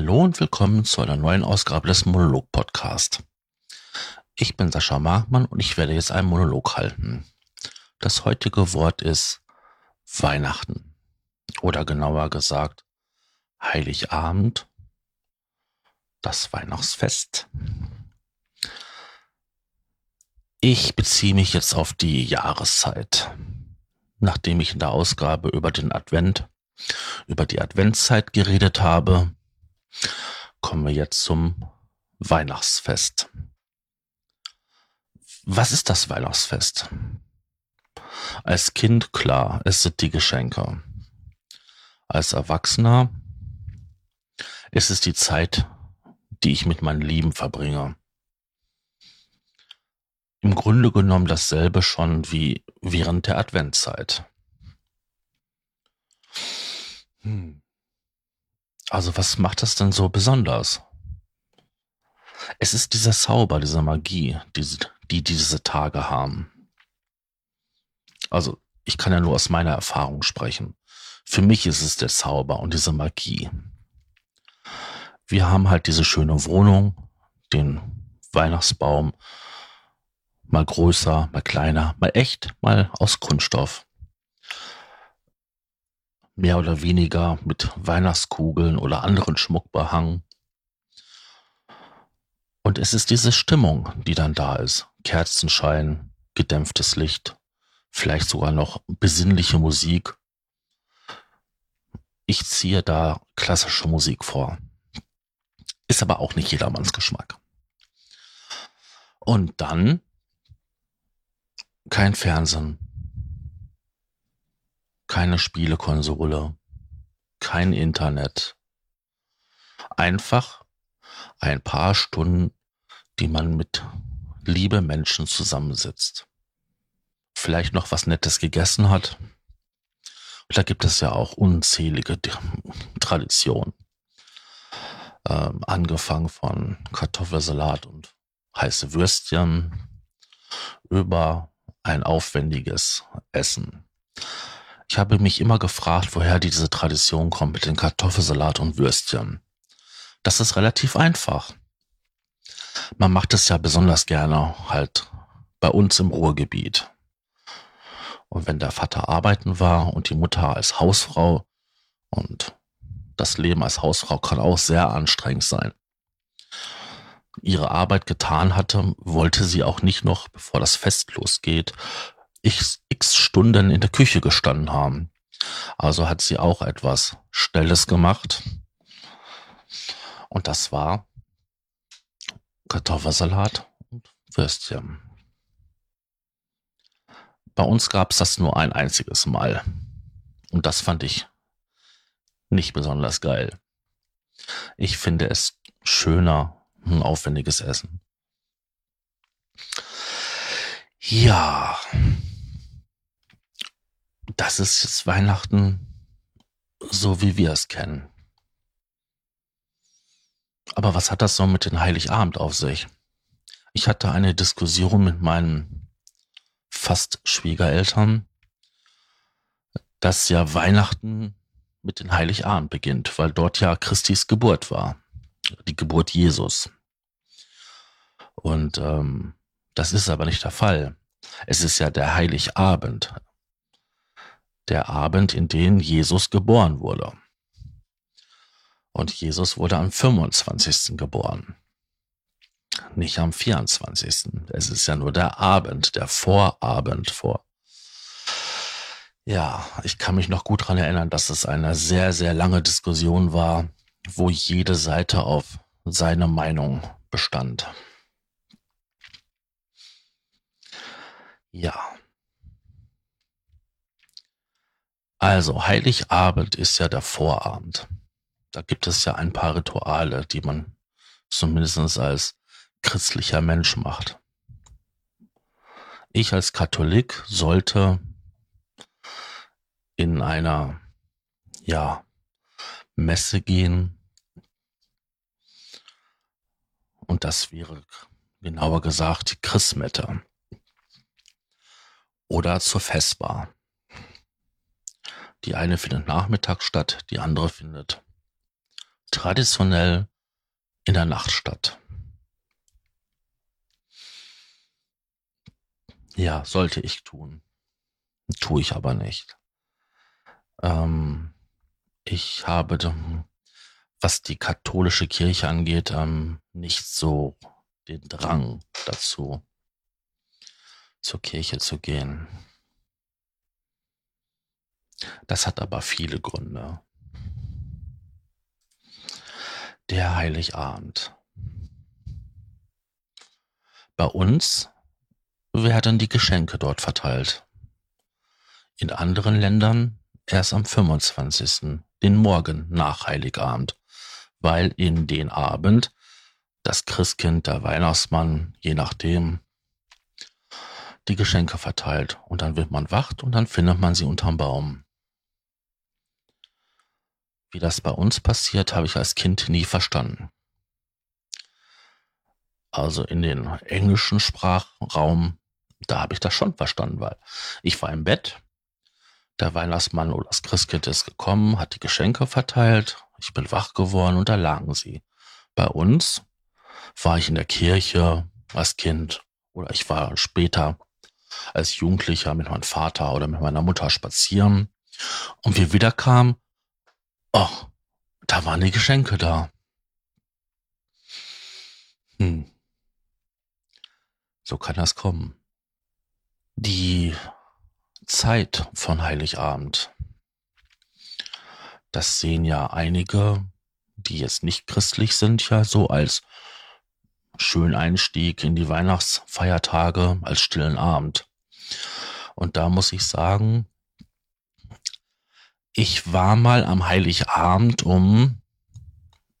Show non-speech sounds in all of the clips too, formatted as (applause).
Hallo und willkommen zu einer neuen Ausgabe des Monolog-Podcast. Ich bin Sascha Markmann und ich werde jetzt einen Monolog halten. Das heutige Wort ist Weihnachten. Oder genauer gesagt Heiligabend, das Weihnachtsfest. Ich beziehe mich jetzt auf die Jahreszeit. Nachdem ich in der Ausgabe über den Advent, über die Adventszeit geredet habe, kommen wir jetzt zum Weihnachtsfest. Was ist das Weihnachtsfest? Als Kind klar, es sind die Geschenke. Als Erwachsener ist es die Zeit, die ich mit meinen Lieben verbringe im Grunde genommen dasselbe schon wie während der Adventzeit. Hm. Also was macht das denn so besonders? Es ist dieser Zauber, diese Magie, die, die diese Tage haben. Also ich kann ja nur aus meiner Erfahrung sprechen. Für mich ist es der Zauber und diese Magie. Wir haben halt diese schöne Wohnung, den Weihnachtsbaum mal größer, mal kleiner, mal echt, mal aus Kunststoff. Mehr oder weniger mit Weihnachtskugeln oder anderen Schmuck behangen. Und es ist diese Stimmung, die dann da ist. Kerzenschein, gedämpftes Licht, vielleicht sogar noch besinnliche Musik. Ich ziehe da klassische Musik vor. Ist aber auch nicht jedermanns Geschmack. Und dann kein Fernsehen. Keine Spielekonsole. Kein Internet. Einfach ein paar Stunden, die man mit liebe Menschen zusammensitzt. Vielleicht noch was Nettes gegessen hat. Da gibt es ja auch unzählige Traditionen. Ähm, angefangen von Kartoffelsalat und heiße Würstchen über ein aufwendiges Essen. Ich habe mich immer gefragt, woher diese Tradition kommt mit den Kartoffelsalat und Würstchen. Das ist relativ einfach. Man macht es ja besonders gerne halt bei uns im Ruhrgebiet. Und wenn der Vater arbeiten war und die Mutter als Hausfrau und das Leben als Hausfrau kann auch sehr anstrengend sein ihre Arbeit getan hatte, wollte sie auch nicht noch, bevor das Fest losgeht, x, x Stunden in der Küche gestanden haben. Also hat sie auch etwas Schnelles gemacht. Und das war Kartoffelsalat und Würstchen. Bei uns gab es das nur ein einziges Mal. Und das fand ich nicht besonders geil. Ich finde es schöner ein aufwendiges Essen. Ja, das ist jetzt Weihnachten so, wie wir es kennen. Aber was hat das so mit dem Heiligabend auf sich? Ich hatte eine Diskussion mit meinen fast Schwiegereltern, dass ja Weihnachten mit dem Heiligabend beginnt, weil dort ja Christis Geburt war die Geburt Jesus. Und ähm, das ist aber nicht der Fall. Es ist ja der Heiligabend, der Abend, in dem Jesus geboren wurde. Und Jesus wurde am 25. geboren, nicht am 24. Es ist ja nur der Abend, der Vorabend vor. Ja, ich kann mich noch gut dran erinnern, dass es eine sehr, sehr lange Diskussion war, wo jede Seite auf seine Meinung bestand. Ja. Also, Heiligabend ist ja der Vorabend. Da gibt es ja ein paar Rituale, die man zumindest als christlicher Mensch macht. Ich als Katholik sollte in einer, ja, Messe gehen. Und das wäre genauer gesagt die Christmette. Oder zur Festbar. Die eine findet nachmittags statt, die andere findet traditionell in der Nacht statt. Ja, sollte ich tun. Tue ich aber nicht. Ähm, ich habe, was die katholische Kirche angeht, ähm, nicht so den Drang dazu, zur Kirche zu gehen. Das hat aber viele Gründe. Der Heiligabend. Bei uns werden die Geschenke dort verteilt. In anderen Ländern erst am 25., den Morgen nach Heiligabend, weil in den Abend das Christkind, der Weihnachtsmann, je nachdem, die Geschenke verteilt. Und dann wird man wacht und dann findet man sie unterm Baum. Wie das bei uns passiert, habe ich als Kind nie verstanden. Also in den englischen Sprachraum, da habe ich das schon verstanden, weil ich war im Bett, der Weihnachtsmann oder das Christkind ist gekommen, hat die Geschenke verteilt, ich bin wach geworden und da lagen sie. Bei uns war ich in der Kirche als Kind oder ich war später als Jugendlicher mit meinem Vater oder mit meiner Mutter spazieren und wir wieder oh, da waren die Geschenke da. Hm. So kann das kommen. Die Zeit von Heiligabend. Das sehen ja einige, die jetzt nicht christlich sind, ja so als schönen Einstieg in die Weihnachtsfeiertage, als stillen Abend. Und da muss ich sagen, ich war mal am Heiligabend um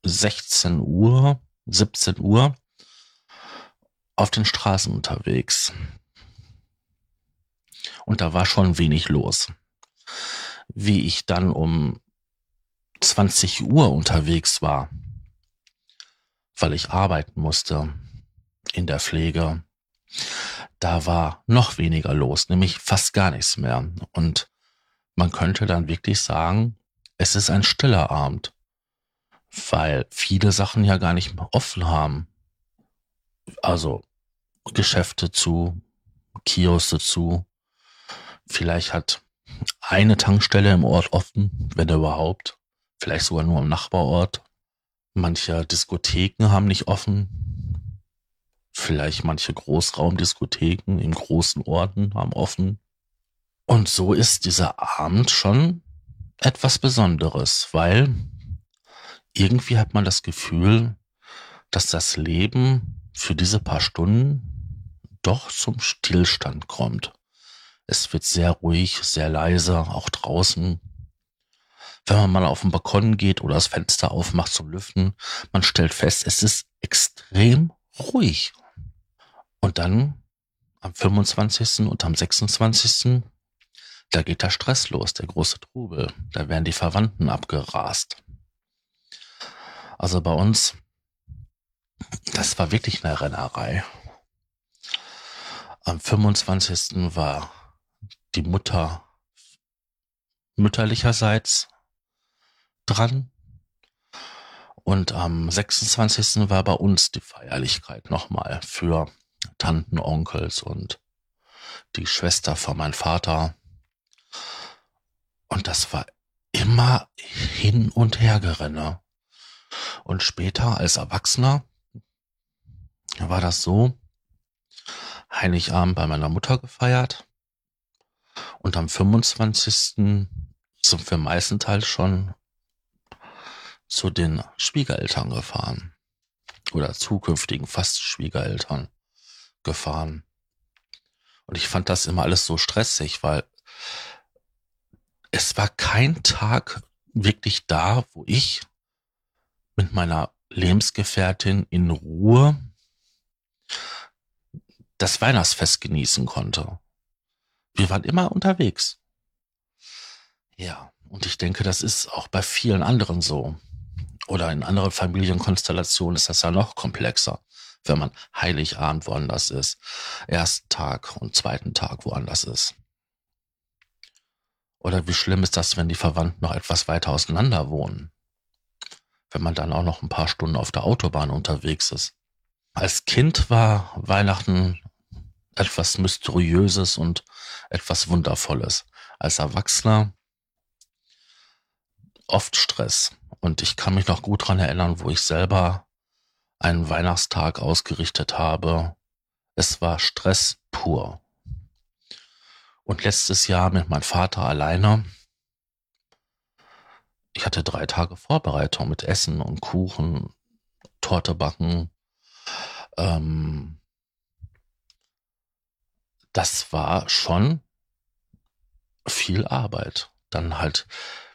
16 Uhr, 17 Uhr auf den Straßen unterwegs. Und da war schon wenig los. Wie ich dann um 20 Uhr unterwegs war, weil ich arbeiten musste in der Pflege, da war noch weniger los, nämlich fast gar nichts mehr. Und man könnte dann wirklich sagen, es ist ein stiller Abend, weil viele Sachen ja gar nicht mehr offen haben. Also Geschäfte zu, Kioske zu. Vielleicht hat eine Tankstelle im Ort offen, wenn überhaupt. Vielleicht sogar nur im Nachbarort. Manche Diskotheken haben nicht offen. Vielleicht manche Großraumdiskotheken in großen Orten haben offen. Und so ist dieser Abend schon etwas Besonderes, weil irgendwie hat man das Gefühl, dass das Leben für diese paar Stunden doch zum Stillstand kommt. Es wird sehr ruhig, sehr leise, auch draußen. Wenn man mal auf den Balkon geht oder das Fenster aufmacht zum Lüften, man stellt fest, es ist extrem ruhig. Und dann am 25. und am 26 da geht der Stress los, der große Trubel. Da werden die Verwandten abgerast. Also bei uns, das war wirklich eine Rennerei. Am 25. war die Mutter mütterlicherseits dran. Und am 26. war bei uns die Feierlichkeit nochmal für Tanten, Onkels und die Schwester von meinem Vater und das war immer hin und her gerenne. Und später als Erwachsener war das so, Heiligabend bei meiner Mutter gefeiert und am 25. sind wir meistenteils schon zu den Schwiegereltern gefahren oder zukünftigen fast Schwiegereltern gefahren. Und ich fand das immer alles so stressig, weil es war kein Tag wirklich da, wo ich mit meiner Lebensgefährtin in Ruhe das Weihnachtsfest genießen konnte. Wir waren immer unterwegs. Ja, und ich denke, das ist auch bei vielen anderen so. Oder in anderen Familienkonstellationen ist das ja noch komplexer, wenn man Heiligabend woanders ist, ersten Tag und zweiten Tag woanders ist. Oder wie schlimm ist das, wenn die Verwandten noch etwas weiter auseinander wohnen? wenn man dann auch noch ein paar Stunden auf der Autobahn unterwegs ist. Als Kind war Weihnachten etwas Mysteriöses und etwas Wundervolles. Als Erwachsener oft Stress. Und ich kann mich noch gut dran erinnern, wo ich selber einen Weihnachtstag ausgerichtet habe. Es war Stress pur. Und letztes Jahr mit meinem Vater alleine. Ich hatte drei Tage Vorbereitung mit Essen und Kuchen, Torte backen. Ähm, das war schon viel Arbeit. Dann halt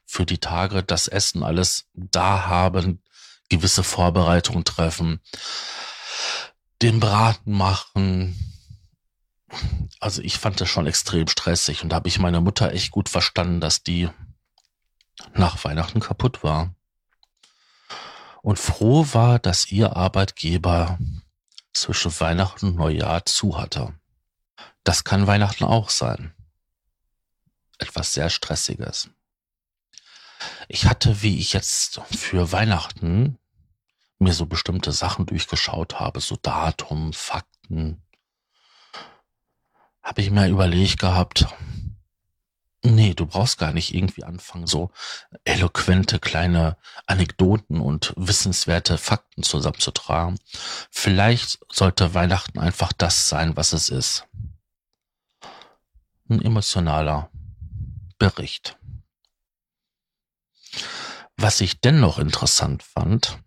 für die Tage das Essen alles da haben, gewisse Vorbereitungen treffen, den Braten machen. Also ich fand das schon extrem stressig und da habe ich meine Mutter echt gut verstanden, dass die nach Weihnachten kaputt war. Und froh war, dass ihr Arbeitgeber zwischen Weihnachten und Neujahr zu hatte. Das kann Weihnachten auch sein. Etwas sehr Stressiges. Ich hatte, wie ich jetzt für Weihnachten mir so bestimmte Sachen durchgeschaut habe, so Datum, Fakten, habe ich mir überlegt gehabt, nee, du brauchst gar nicht irgendwie anfangen, so eloquente kleine Anekdoten und wissenswerte Fakten zusammenzutragen. Vielleicht sollte Weihnachten einfach das sein, was es ist. Ein emotionaler Bericht. Was ich dennoch interessant fand,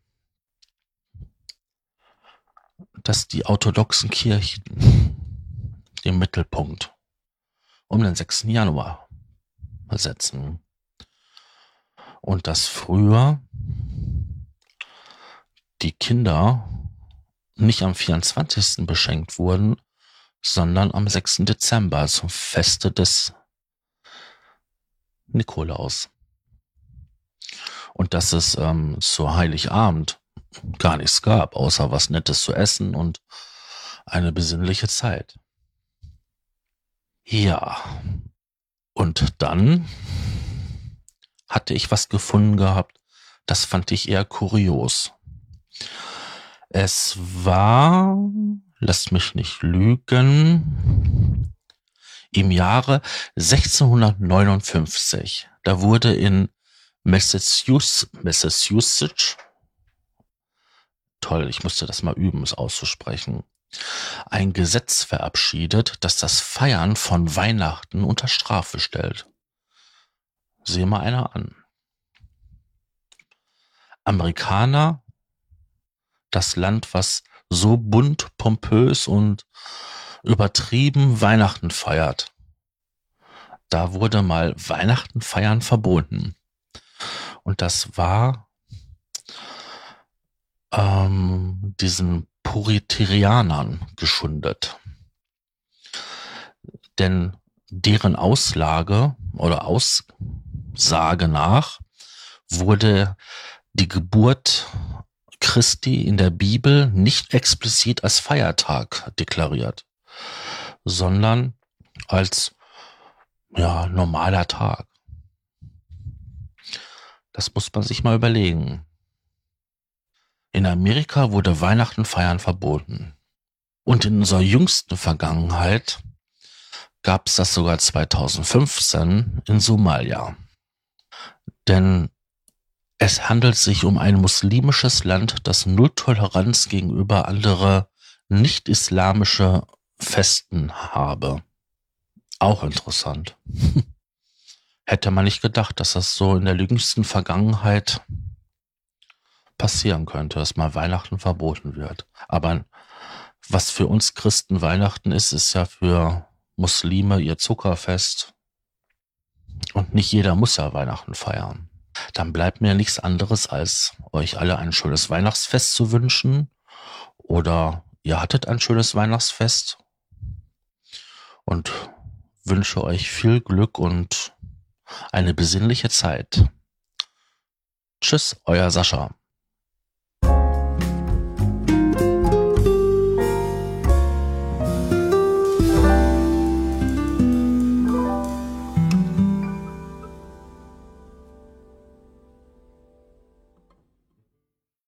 dass die orthodoxen Kirchen den Mittelpunkt um den 6. Januar setzen. Und dass früher die Kinder nicht am 24. beschenkt wurden, sondern am 6. Dezember zum Feste des Nikolaus und dass es ähm, zu Heiligabend gar nichts gab, außer was Nettes zu essen und eine besinnliche Zeit. Ja, und dann hatte ich was gefunden gehabt, das fand ich eher kurios. Es war, lass mich nicht lügen, im Jahre 1659. Da wurde in Massachusetts, Massachusetts, toll, ich musste das mal üben, es auszusprechen, ein Gesetz verabschiedet, das das Feiern von Weihnachten unter Strafe stellt. Sieh mal einer an. Amerikaner, das Land, was so bunt, pompös und übertrieben Weihnachten feiert. Da wurde mal Weihnachten feiern verboten. Und das war ähm, diesen Puritarianern geschundet. Denn deren Auslage oder Aussage nach wurde die Geburt Christi in der Bibel nicht explizit als Feiertag deklariert, sondern als ja, normaler Tag. Das muss man sich mal überlegen. In Amerika wurde Weihnachten feiern verboten. Und in unserer jüngsten Vergangenheit gab es das sogar 2015 in Somalia. Denn es handelt sich um ein muslimisches Land, das null Toleranz gegenüber andere nicht-islamische Festen habe. Auch interessant. (laughs) hätte man nicht gedacht, dass das so in der jüngsten Vergangenheit passieren könnte, dass mal Weihnachten verboten wird. Aber was für uns Christen Weihnachten ist, ist ja für Muslime ihr Zuckerfest. Und nicht jeder muss ja Weihnachten feiern. Dann bleibt mir nichts anderes, als euch alle ein schönes Weihnachtsfest zu wünschen. Oder ihr hattet ein schönes Weihnachtsfest. Und wünsche euch viel Glück und eine besinnliche Zeit. Tschüss, euer Sascha.